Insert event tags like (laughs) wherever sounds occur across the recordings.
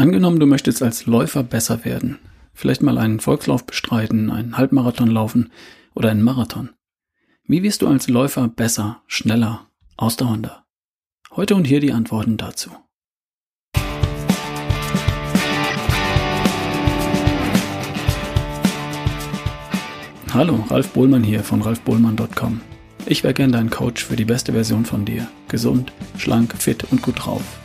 Angenommen, du möchtest als Läufer besser werden. Vielleicht mal einen Volkslauf bestreiten, einen Halbmarathon laufen oder einen Marathon. Wie wirst du als Läufer besser, schneller, ausdauernder? Heute und hier die Antworten dazu. Hallo, Ralf Bohlmann hier von ralfbohlmann.com. Ich wäre gern dein Coach für die beste Version von dir. Gesund, schlank, fit und gut drauf.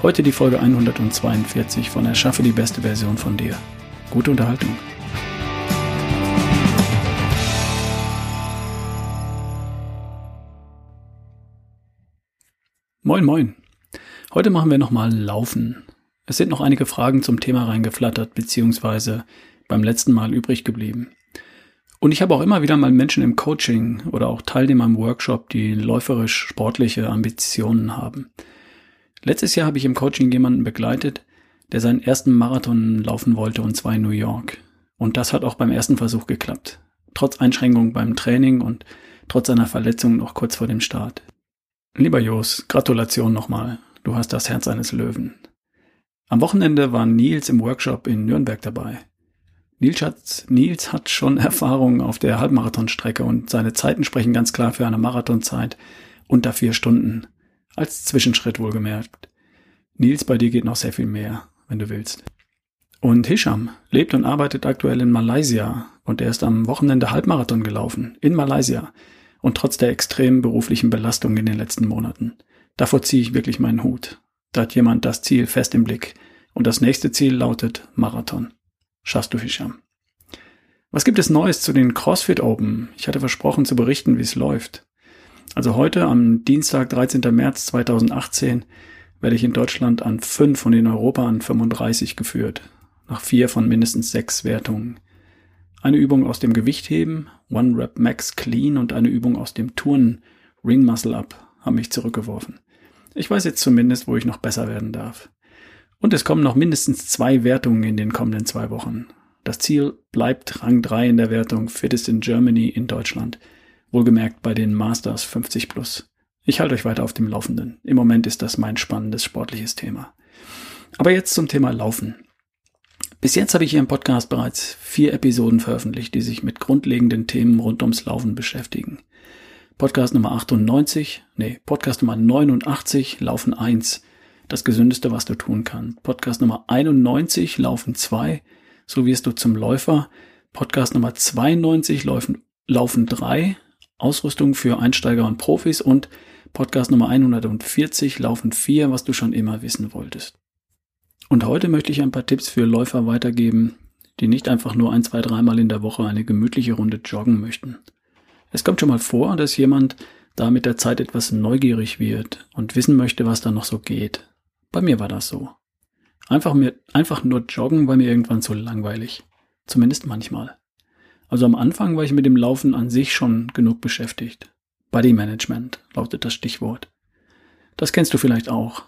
Heute die Folge 142 von Erschaffe die beste Version von dir. Gute Unterhaltung. Moin, moin. Heute machen wir nochmal Laufen. Es sind noch einige Fragen zum Thema reingeflattert, beziehungsweise beim letzten Mal übrig geblieben. Und ich habe auch immer wieder mal Menschen im Coaching oder auch Teilnehmer im Workshop, die läuferisch sportliche Ambitionen haben. Letztes Jahr habe ich im Coaching jemanden begleitet, der seinen ersten Marathon laufen wollte und zwar in New York. Und das hat auch beim ersten Versuch geklappt. Trotz Einschränkungen beim Training und trotz seiner Verletzung noch kurz vor dem Start. Lieber Jos, Gratulation nochmal. Du hast das Herz eines Löwen. Am Wochenende war Nils im Workshop in Nürnberg dabei. Nils hat, Nils hat schon (laughs) Erfahrung auf der Halbmarathonstrecke und seine Zeiten sprechen ganz klar für eine Marathonzeit unter vier Stunden. Als Zwischenschritt wohlgemerkt. Nils, bei dir geht noch sehr viel mehr, wenn du willst. Und Hisham lebt und arbeitet aktuell in Malaysia und er ist am Wochenende Halbmarathon gelaufen. In Malaysia. Und trotz der extremen beruflichen Belastung in den letzten Monaten. Davor ziehe ich wirklich meinen Hut. Da hat jemand das Ziel fest im Blick. Und das nächste Ziel lautet Marathon. Schaffst du, Hisham. Was gibt es Neues zu den CrossFit Open? Ich hatte versprochen zu berichten, wie es läuft. Also heute, am Dienstag, 13. März 2018, werde ich in Deutschland an fünf und in Europa an 35 geführt. Nach vier von mindestens sechs Wertungen. Eine Übung aus dem Gewichtheben, One Rep Max Clean und eine Übung aus dem Turnen, Ring Muscle Up, haben mich zurückgeworfen. Ich weiß jetzt zumindest, wo ich noch besser werden darf. Und es kommen noch mindestens zwei Wertungen in den kommenden zwei Wochen. Das Ziel bleibt Rang 3 in der Wertung Fittest in Germany in Deutschland. Wohlgemerkt bei den Masters 50 plus. Ich halte euch weiter auf dem Laufenden. Im Moment ist das mein spannendes sportliches Thema. Aber jetzt zum Thema Laufen. Bis jetzt habe ich hier im Podcast bereits vier Episoden veröffentlicht, die sich mit grundlegenden Themen rund ums Laufen beschäftigen. Podcast Nummer 98, nee, Podcast Nummer 89, Laufen 1, das Gesündeste, was du tun kannst. Podcast Nummer 91, Laufen 2, so wirst du zum Läufer. Podcast Nummer 92, Laufen, Laufen 3, Ausrüstung für Einsteiger und Profis und Podcast Nummer 140, Laufen 4, was du schon immer wissen wolltest. Und heute möchte ich ein paar Tipps für Läufer weitergeben, die nicht einfach nur ein, zwei, dreimal in der Woche eine gemütliche Runde joggen möchten. Es kommt schon mal vor, dass jemand da mit der Zeit etwas neugierig wird und wissen möchte, was da noch so geht. Bei mir war das so. Einfach, mir, einfach nur joggen war mir irgendwann zu langweilig. Zumindest manchmal. Also am Anfang war ich mit dem Laufen an sich schon genug beschäftigt. Body Management lautet das Stichwort. Das kennst du vielleicht auch.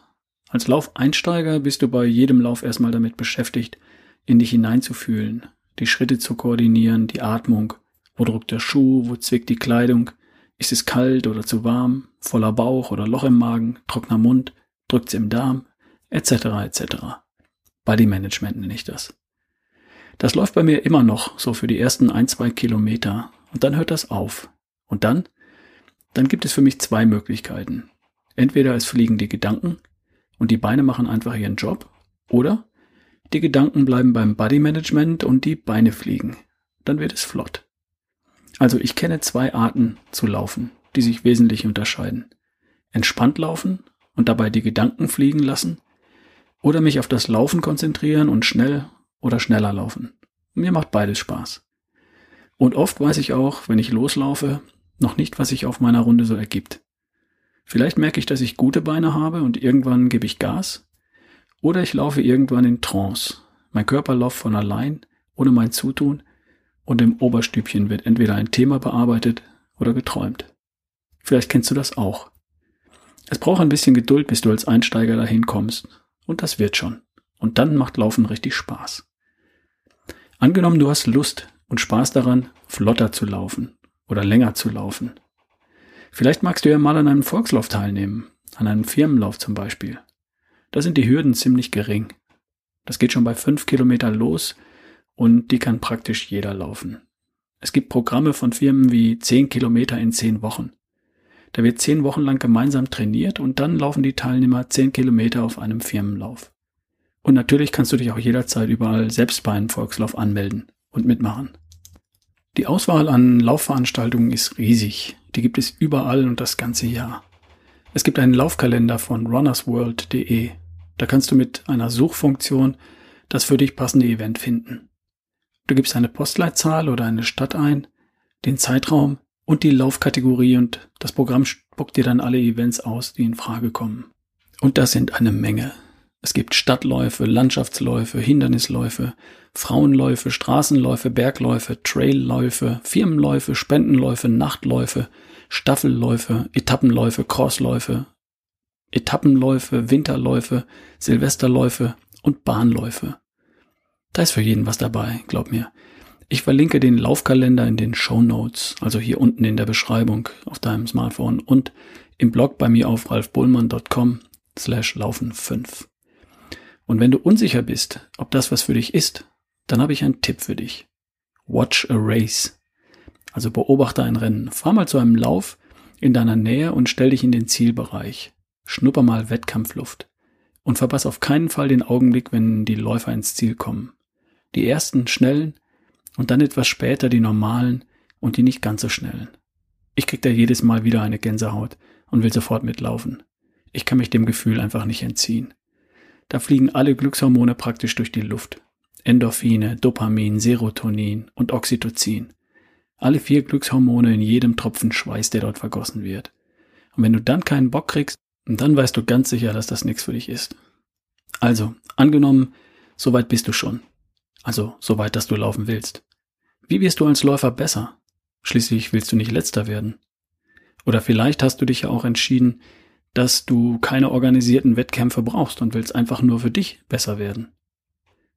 Als Laufeinsteiger bist du bei jedem Lauf erstmal damit beschäftigt, in dich hineinzufühlen, die Schritte zu koordinieren, die Atmung, wo drückt der Schuh, wo zwickt die Kleidung, ist es kalt oder zu warm, voller Bauch oder Loch im Magen, trockener Mund, drückt's im Darm, etc. etc. Body Management nenne ich das. Das läuft bei mir immer noch so für die ersten ein, zwei Kilometer und dann hört das auf. Und dann? Dann gibt es für mich zwei Möglichkeiten. Entweder es fliegen die Gedanken und die Beine machen einfach ihren Job oder die Gedanken bleiben beim Body Management und die Beine fliegen. Dann wird es flott. Also ich kenne zwei Arten zu laufen, die sich wesentlich unterscheiden. Entspannt laufen und dabei die Gedanken fliegen lassen oder mich auf das Laufen konzentrieren und schnell oder schneller laufen. Mir macht beides Spaß. Und oft weiß ich auch, wenn ich loslaufe, noch nicht, was sich auf meiner Runde so ergibt. Vielleicht merke ich, dass ich gute Beine habe und irgendwann gebe ich Gas. Oder ich laufe irgendwann in Trance. Mein Körper läuft von allein, ohne mein Zutun, und im Oberstübchen wird entweder ein Thema bearbeitet oder geträumt. Vielleicht kennst du das auch. Es braucht ein bisschen Geduld, bis du als Einsteiger dahin kommst. Und das wird schon. Und dann macht Laufen richtig Spaß. Angenommen, du hast Lust und Spaß daran, flotter zu laufen oder länger zu laufen. Vielleicht magst du ja mal an einem Volkslauf teilnehmen, an einem Firmenlauf zum Beispiel. Da sind die Hürden ziemlich gering. Das geht schon bei fünf Kilometer los und die kann praktisch jeder laufen. Es gibt Programme von Firmen wie zehn Kilometer in zehn Wochen. Da wird zehn Wochen lang gemeinsam trainiert und dann laufen die Teilnehmer zehn Kilometer auf einem Firmenlauf. Und natürlich kannst du dich auch jederzeit überall selbst bei einem Volkslauf anmelden und mitmachen. Die Auswahl an Laufveranstaltungen ist riesig. Die gibt es überall und das ganze Jahr. Es gibt einen Laufkalender von runnersworld.de. Da kannst du mit einer Suchfunktion das für dich passende Event finden. Du gibst eine Postleitzahl oder eine Stadt ein, den Zeitraum und die Laufkategorie und das Programm spuckt dir dann alle Events aus, die in Frage kommen. Und das sind eine Menge. Es gibt Stadtläufe, Landschaftsläufe, Hindernisläufe, Frauenläufe, Straßenläufe, Bergläufe, Trailläufe, Firmenläufe, Spendenläufe, Nachtläufe, Staffelläufe, Etappenläufe, Crossläufe, Etappenläufe, Winterläufe, Silvesterläufe und Bahnläufe. Da ist für jeden was dabei, glaub mir. Ich verlinke den Laufkalender in den Show Notes, also hier unten in der Beschreibung auf deinem Smartphone und im Blog bei mir auf ralfbullmann.com slash laufen 5. Und wenn du unsicher bist, ob das was für dich ist, dann habe ich einen Tipp für dich. Watch a Race. Also beobachte ein Rennen. Fahr mal zu einem Lauf in deiner Nähe und stell dich in den Zielbereich. Schnupper mal Wettkampfluft. Und verpass auf keinen Fall den Augenblick, wenn die Läufer ins Ziel kommen. Die ersten schnellen und dann etwas später die normalen und die nicht ganz so schnellen. Ich krieg da jedes Mal wieder eine Gänsehaut und will sofort mitlaufen. Ich kann mich dem Gefühl einfach nicht entziehen. Da fliegen alle Glückshormone praktisch durch die Luft. Endorphine, Dopamin, Serotonin und Oxytocin. Alle vier Glückshormone in jedem Tropfen Schweiß, der dort vergossen wird. Und wenn du dann keinen Bock kriegst, dann weißt du ganz sicher, dass das nichts für dich ist. Also, angenommen, soweit bist du schon. Also, soweit, dass du laufen willst. Wie wirst du als Läufer besser? Schließlich willst du nicht letzter werden. Oder vielleicht hast du dich ja auch entschieden, dass du keine organisierten Wettkämpfe brauchst und willst einfach nur für dich besser werden.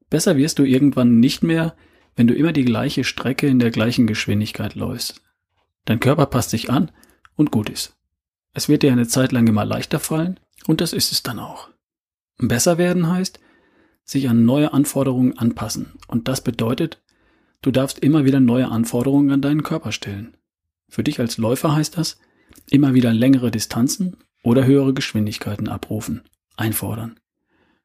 Besser wirst du irgendwann nicht mehr, wenn du immer die gleiche Strecke in der gleichen Geschwindigkeit läufst. Dein Körper passt sich an und gut ist. Es wird dir eine Zeit lang immer leichter fallen und das ist es dann auch. Besser werden heißt, sich an neue Anforderungen anpassen und das bedeutet, du darfst immer wieder neue Anforderungen an deinen Körper stellen. Für dich als Läufer heißt das, immer wieder längere Distanzen oder höhere Geschwindigkeiten abrufen, einfordern.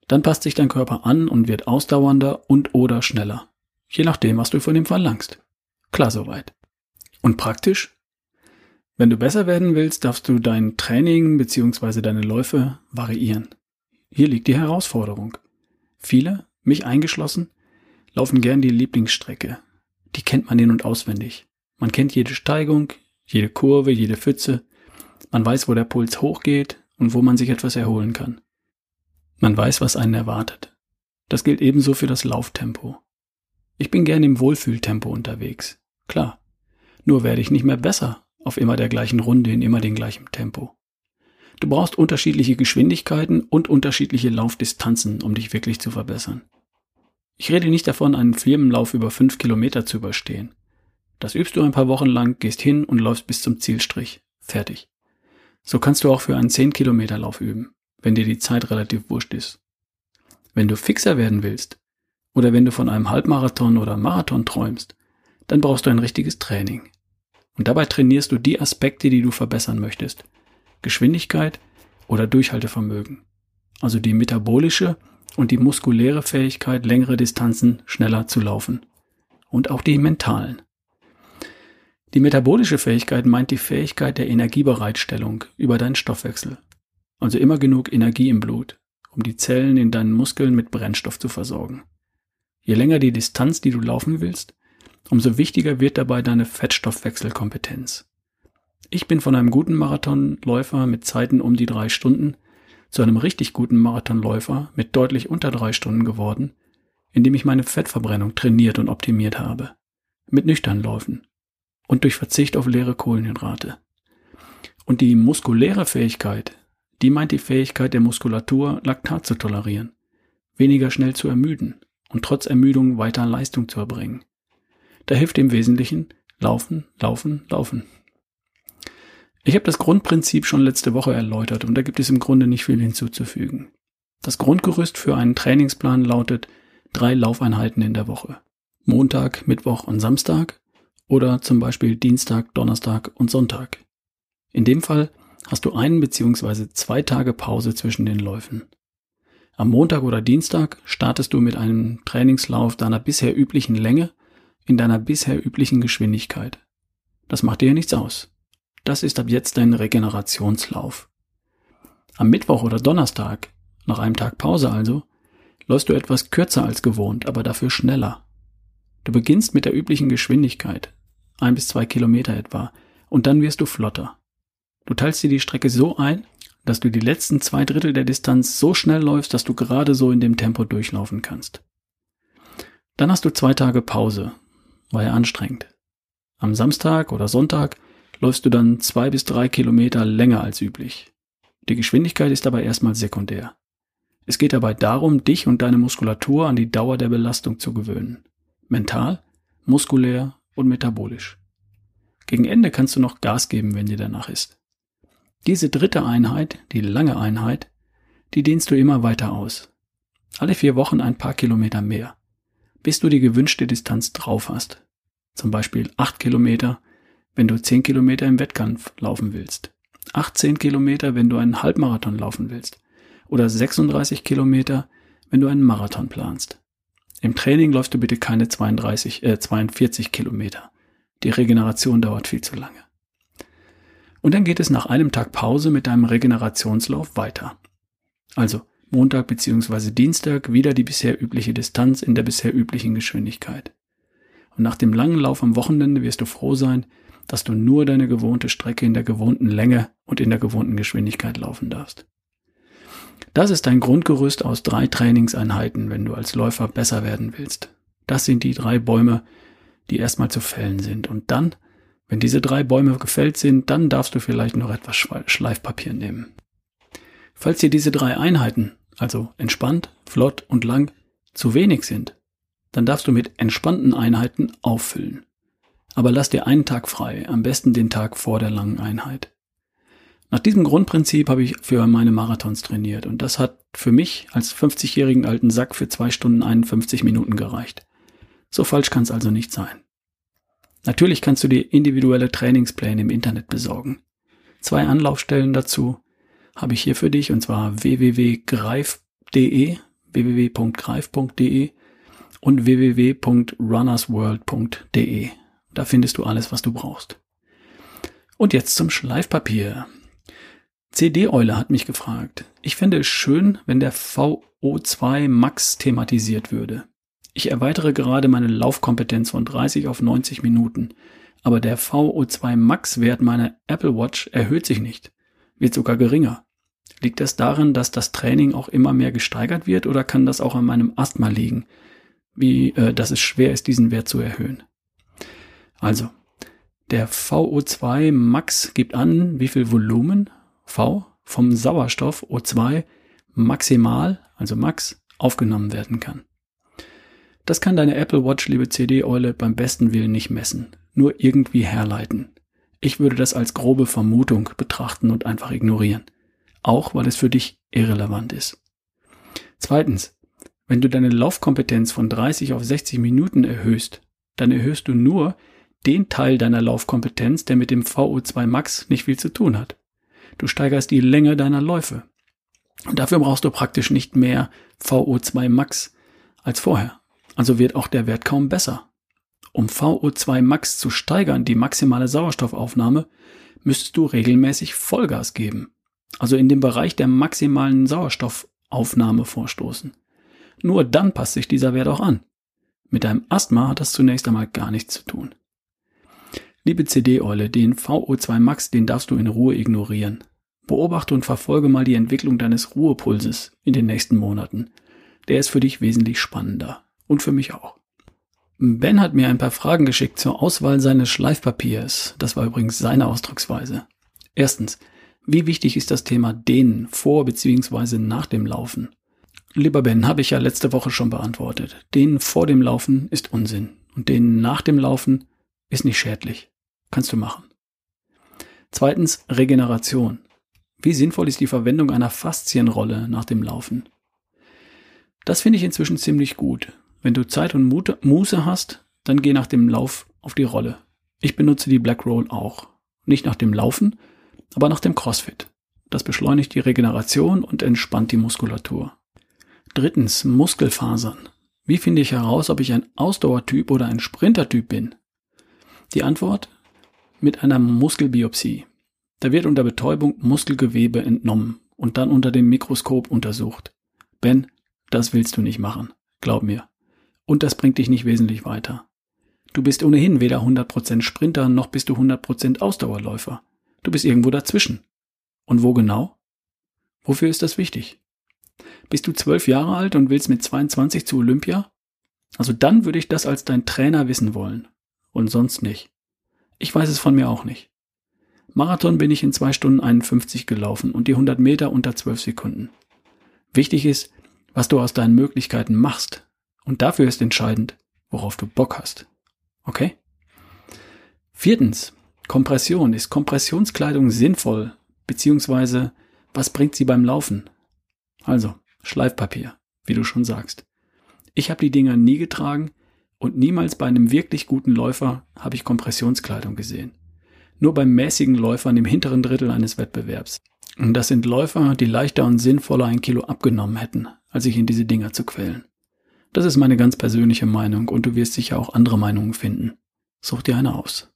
Dann passt sich dein Körper an und wird ausdauernder und oder schneller. Je nachdem, was du von ihm verlangst. Klar soweit. Und praktisch? Wenn du besser werden willst, darfst du dein Training bzw. deine Läufe variieren. Hier liegt die Herausforderung. Viele, mich eingeschlossen, laufen gern die Lieblingsstrecke. Die kennt man in und auswendig. Man kennt jede Steigung, jede Kurve, jede Pfütze, man weiß, wo der Puls hochgeht und wo man sich etwas erholen kann. Man weiß, was einen erwartet. Das gilt ebenso für das Lauftempo. Ich bin gern im Wohlfühltempo unterwegs. Klar. Nur werde ich nicht mehr besser auf immer der gleichen Runde in immer dem gleichen Tempo. Du brauchst unterschiedliche Geschwindigkeiten und unterschiedliche Laufdistanzen, um dich wirklich zu verbessern. Ich rede nicht davon, einen Firmenlauf über fünf Kilometer zu überstehen. Das übst du ein paar Wochen lang, gehst hin und läufst bis zum Zielstrich. Fertig. So kannst du auch für einen 10 Kilometer Lauf üben, wenn dir die Zeit relativ wurscht ist. Wenn du fixer werden willst oder wenn du von einem Halbmarathon oder Marathon träumst, dann brauchst du ein richtiges Training. Und dabei trainierst du die Aspekte, die du verbessern möchtest. Geschwindigkeit oder Durchhaltevermögen. Also die metabolische und die muskuläre Fähigkeit, längere Distanzen schneller zu laufen. Und auch die mentalen. Die metabolische Fähigkeit meint die Fähigkeit der Energiebereitstellung über deinen Stoffwechsel. Also immer genug Energie im Blut, um die Zellen in deinen Muskeln mit Brennstoff zu versorgen. Je länger die Distanz, die du laufen willst, umso wichtiger wird dabei deine Fettstoffwechselkompetenz. Ich bin von einem guten Marathonläufer mit Zeiten um die drei Stunden zu einem richtig guten Marathonläufer mit deutlich unter drei Stunden geworden, indem ich meine Fettverbrennung trainiert und optimiert habe. Mit nüchtern Läufen und durch Verzicht auf leere Kohlenhydrate. Und die muskuläre Fähigkeit, die meint die Fähigkeit der Muskulatur, Laktat zu tolerieren, weniger schnell zu ermüden und trotz Ermüdung weiter Leistung zu erbringen. Da hilft im Wesentlichen Laufen, Laufen, Laufen. Ich habe das Grundprinzip schon letzte Woche erläutert und da gibt es im Grunde nicht viel hinzuzufügen. Das Grundgerüst für einen Trainingsplan lautet drei Laufeinheiten in der Woche. Montag, Mittwoch und Samstag oder zum Beispiel Dienstag, Donnerstag und Sonntag. In dem Fall hast du einen bzw. zwei Tage Pause zwischen den Läufen. Am Montag oder Dienstag startest du mit einem Trainingslauf deiner bisher üblichen Länge in deiner bisher üblichen Geschwindigkeit. Das macht dir nichts aus. Das ist ab jetzt dein Regenerationslauf. Am Mittwoch oder Donnerstag, nach einem Tag Pause also, läufst du etwas kürzer als gewohnt, aber dafür schneller. Du beginnst mit der üblichen Geschwindigkeit, ein bis zwei Kilometer etwa, und dann wirst du flotter. Du teilst dir die Strecke so ein, dass du die letzten zwei Drittel der Distanz so schnell läufst, dass du gerade so in dem Tempo durchlaufen kannst. Dann hast du zwei Tage Pause. War ja anstrengend. Am Samstag oder Sonntag läufst du dann zwei bis drei Kilometer länger als üblich. Die Geschwindigkeit ist aber erstmal sekundär. Es geht dabei darum, dich und deine Muskulatur an die Dauer der Belastung zu gewöhnen. Mental, muskulär und metabolisch. Gegen Ende kannst du noch Gas geben, wenn dir danach ist. Diese dritte Einheit, die lange Einheit, die dehnst du immer weiter aus. Alle vier Wochen ein paar Kilometer mehr, bis du die gewünschte Distanz drauf hast. Zum Beispiel acht Kilometer, wenn du zehn Kilometer im Wettkampf laufen willst. 18 Kilometer, wenn du einen Halbmarathon laufen willst oder 36 Kilometer, wenn du einen Marathon planst. Im Training läufst du bitte keine 32, äh, 42 Kilometer. Die Regeneration dauert viel zu lange. Und dann geht es nach einem Tag Pause mit deinem Regenerationslauf weiter. Also Montag bzw. Dienstag wieder die bisher übliche Distanz in der bisher üblichen Geschwindigkeit. Und nach dem langen Lauf am Wochenende wirst du froh sein, dass du nur deine gewohnte Strecke in der gewohnten Länge und in der gewohnten Geschwindigkeit laufen darfst. Das ist ein Grundgerüst aus drei Trainingseinheiten, wenn du als Läufer besser werden willst. Das sind die drei Bäume, die erstmal zu fällen sind. Und dann, wenn diese drei Bäume gefällt sind, dann darfst du vielleicht noch etwas Schleifpapier nehmen. Falls dir diese drei Einheiten, also entspannt, flott und lang, zu wenig sind, dann darfst du mit entspannten Einheiten auffüllen. Aber lass dir einen Tag frei, am besten den Tag vor der langen Einheit. Nach diesem Grundprinzip habe ich für meine Marathons trainiert und das hat für mich als 50-jährigen alten Sack für zwei Stunden 51 Minuten gereicht. So falsch kann es also nicht sein. Natürlich kannst du dir individuelle Trainingspläne im Internet besorgen. Zwei Anlaufstellen dazu habe ich hier für dich und zwar www.greif.de, www.greif.de und www.runnersworld.de. Da findest du alles, was du brauchst. Und jetzt zum Schleifpapier. CD-Eule hat mich gefragt. Ich fände es schön, wenn der VO2 Max thematisiert würde. Ich erweitere gerade meine Laufkompetenz von 30 auf 90 Minuten, aber der VO2 Max Wert meiner Apple Watch erhöht sich nicht, wird sogar geringer. Liegt das daran, dass das Training auch immer mehr gesteigert wird oder kann das auch an meinem Asthma liegen, wie äh, dass es schwer ist, diesen Wert zu erhöhen? Also, der VO2 Max gibt an, wie viel Volumen V vom Sauerstoff O2 maximal, also Max, aufgenommen werden kann. Das kann deine Apple Watch, liebe CD-Eule, beim besten Willen nicht messen, nur irgendwie herleiten. Ich würde das als grobe Vermutung betrachten und einfach ignorieren. Auch weil es für dich irrelevant ist. Zweitens, wenn du deine Laufkompetenz von 30 auf 60 Minuten erhöhst, dann erhöhst du nur den Teil deiner Laufkompetenz, der mit dem VO2 Max nicht viel zu tun hat. Du steigerst die Länge deiner Läufe. Und dafür brauchst du praktisch nicht mehr VO2 Max als vorher. Also wird auch der Wert kaum besser. Um VO2 Max zu steigern, die maximale Sauerstoffaufnahme, müsstest du regelmäßig Vollgas geben. Also in dem Bereich der maximalen Sauerstoffaufnahme vorstoßen. Nur dann passt sich dieser Wert auch an. Mit deinem Asthma hat das zunächst einmal gar nichts zu tun. Liebe CD-Eule, den VO2 Max, den darfst du in Ruhe ignorieren. Beobachte und verfolge mal die Entwicklung deines Ruhepulses in den nächsten Monaten. Der ist für dich wesentlich spannender. Und für mich auch. Ben hat mir ein paar Fragen geschickt zur Auswahl seines Schleifpapiers. Das war übrigens seine Ausdrucksweise. Erstens, wie wichtig ist das Thema Dehnen vor bzw. nach dem Laufen? Lieber Ben, habe ich ja letzte Woche schon beantwortet. Dehnen vor dem Laufen ist Unsinn und Dehnen nach dem Laufen ist nicht schädlich. Kannst du machen. Zweitens Regeneration. Wie sinnvoll ist die Verwendung einer Faszienrolle nach dem Laufen? Das finde ich inzwischen ziemlich gut. Wenn du Zeit und Muße hast, dann geh nach dem Lauf auf die Rolle. Ich benutze die Black Roll auch. Nicht nach dem Laufen, aber nach dem CrossFit. Das beschleunigt die Regeneration und entspannt die Muskulatur. Drittens, Muskelfasern. Wie finde ich heraus, ob ich ein Ausdauertyp oder ein Sprintertyp bin? Die Antwort? Mit einer Muskelbiopsie. Da wird unter Betäubung Muskelgewebe entnommen und dann unter dem Mikroskop untersucht. Ben, das willst du nicht machen. Glaub mir. Und das bringt dich nicht wesentlich weiter. Du bist ohnehin weder 100% Sprinter noch bist du 100% Ausdauerläufer. Du bist irgendwo dazwischen. Und wo genau? Wofür ist das wichtig? Bist du zwölf Jahre alt und willst mit 22 zu Olympia? Also dann würde ich das als dein Trainer wissen wollen. Und sonst nicht. Ich weiß es von mir auch nicht. Marathon bin ich in zwei Stunden 51 gelaufen und die 100 Meter unter 12 Sekunden. Wichtig ist, was du aus deinen Möglichkeiten machst. Und dafür ist entscheidend, worauf du Bock hast. Okay? Viertens. Kompression. Ist Kompressionskleidung sinnvoll? Beziehungsweise, was bringt sie beim Laufen? Also, Schleifpapier, wie du schon sagst. Ich habe die Dinger nie getragen und niemals bei einem wirklich guten Läufer habe ich Kompressionskleidung gesehen. Nur beim mäßigen Läufern im hinteren Drittel eines Wettbewerbs. Und das sind Läufer, die leichter und sinnvoller ein Kilo abgenommen hätten, als sich in diese Dinger zu quälen. Das ist meine ganz persönliche Meinung und du wirst sicher auch andere Meinungen finden. Such dir eine aus.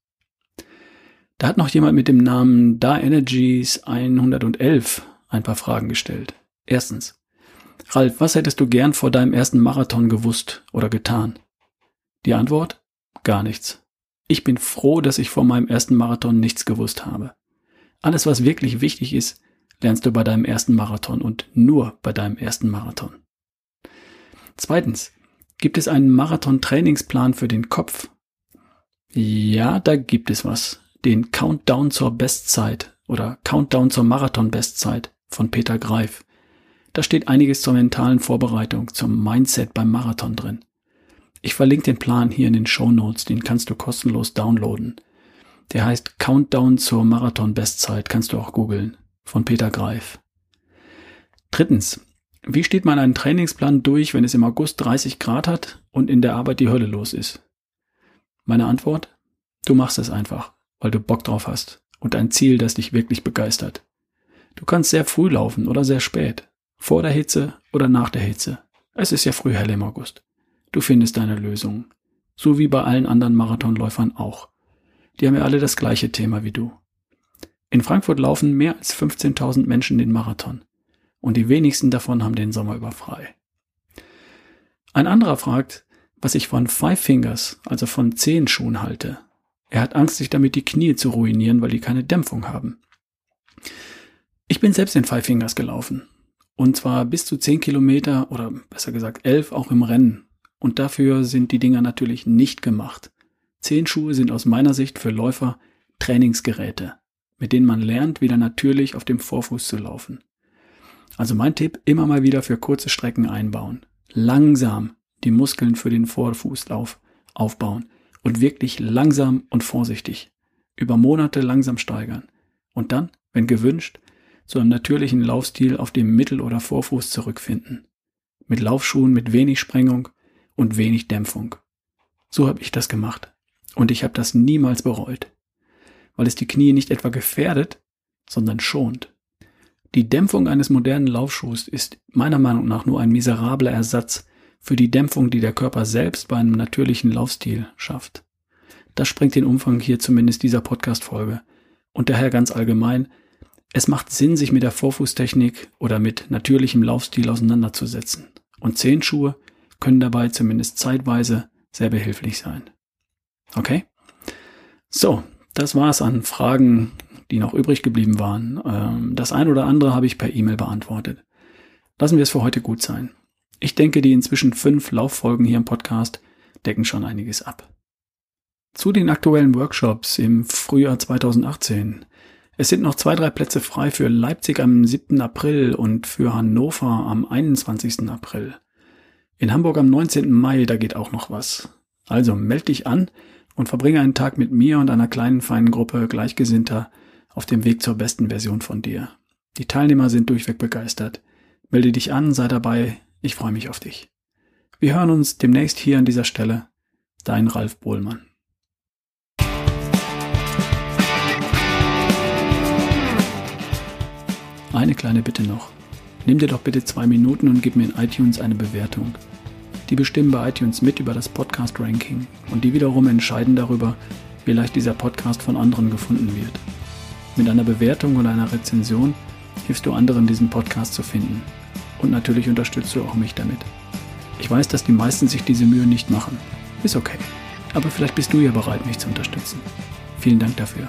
Da hat noch jemand mit dem Namen Da Energies 111 ein paar Fragen gestellt. Erstens. Ralf, was hättest du gern vor deinem ersten Marathon gewusst oder getan? Die Antwort? Gar nichts. Ich bin froh, dass ich vor meinem ersten Marathon nichts gewusst habe. Alles, was wirklich wichtig ist, lernst du bei deinem ersten Marathon und nur bei deinem ersten Marathon. Zweitens. Gibt es einen Marathon-Trainingsplan für den Kopf? Ja, da gibt es was den Countdown zur Bestzeit oder Countdown zur Marathon-Bestzeit von Peter Greif. Da steht einiges zur mentalen Vorbereitung, zum Mindset beim Marathon drin. Ich verlinke den Plan hier in den Show Notes, den kannst du kostenlos downloaden. Der heißt Countdown zur Marathon-Bestzeit, kannst du auch googeln, von Peter Greif. Drittens, wie steht man einen Trainingsplan durch, wenn es im August 30 Grad hat und in der Arbeit die Hölle los ist? Meine Antwort? Du machst es einfach weil du Bock drauf hast und ein Ziel, das dich wirklich begeistert. Du kannst sehr früh laufen oder sehr spät, vor der Hitze oder nach der Hitze. Es ist ja früh hell im August. Du findest deine Lösung. So wie bei allen anderen Marathonläufern auch. Die haben ja alle das gleiche Thema wie du. In Frankfurt laufen mehr als 15.000 Menschen den Marathon. Und die wenigsten davon haben den Sommer über frei. Ein anderer fragt, was ich von Five Fingers, also von Zehenschuhen halte. Er hat Angst, sich damit die Knie zu ruinieren, weil die keine Dämpfung haben. Ich bin selbst in Five Fingers gelaufen. Und zwar bis zu 10 Kilometer oder besser gesagt 11 auch im Rennen. Und dafür sind die Dinger natürlich nicht gemacht. Zehenschuhe sind aus meiner Sicht für Läufer Trainingsgeräte, mit denen man lernt, wieder natürlich auf dem Vorfuß zu laufen. Also mein Tipp, immer mal wieder für kurze Strecken einbauen. Langsam die Muskeln für den Vorfußlauf aufbauen und wirklich langsam und vorsichtig über Monate langsam steigern und dann, wenn gewünscht, zu einem natürlichen Laufstil auf dem Mittel- oder Vorfuß zurückfinden. Mit Laufschuhen mit wenig Sprengung und wenig Dämpfung. So habe ich das gemacht. Und ich habe das niemals bereut. Weil es die Knie nicht etwa gefährdet, sondern schont. Die Dämpfung eines modernen Laufschuhs ist meiner Meinung nach nur ein miserabler Ersatz für die Dämpfung, die der Körper selbst bei einem natürlichen Laufstil schafft. Das sprengt den Umfang hier zumindest dieser Podcast-Folge. Und daher ganz allgemein, es macht Sinn, sich mit der Vorfußtechnik oder mit natürlichem Laufstil auseinanderzusetzen. Und Zehenschuhe können dabei zumindest zeitweise sehr behilflich sein. Okay? So, das war's an Fragen, die noch übrig geblieben waren. Ähm, das ein oder andere habe ich per E-Mail beantwortet. Lassen wir es für heute gut sein. Ich denke, die inzwischen fünf Lauffolgen hier im Podcast decken schon einiges ab. Zu den aktuellen Workshops im Frühjahr 2018. Es sind noch zwei, drei Plätze frei für Leipzig am 7. April und für Hannover am 21. April. In Hamburg am 19. Mai, da geht auch noch was. Also meld dich an und verbringe einen Tag mit mir und einer kleinen feinen Gruppe Gleichgesinnter auf dem Weg zur besten Version von dir. Die Teilnehmer sind durchweg begeistert. Melde dich an, sei dabei Ich freue mich auf dich. Wir hören uns demnächst hier an dieser Stelle. Dein Ralf Bohlmann. Eine kleine Bitte noch. Nimm dir doch bitte zwei Minuten und gib mir in iTunes eine Bewertung. Die bestimmen bei iTunes mit über das Podcast-Ranking und die wiederum entscheiden darüber, wie leicht dieser Podcast von anderen gefunden wird. Mit einer Bewertung oder einer Rezension hilfst du anderen, diesen Podcast zu finden. Und natürlich unterstützt du auch mich damit. Ich weiß, dass die meisten sich diese Mühe nicht machen. Ist okay. Aber vielleicht bist du ja bereit, mich zu unterstützen. Vielen Dank dafür.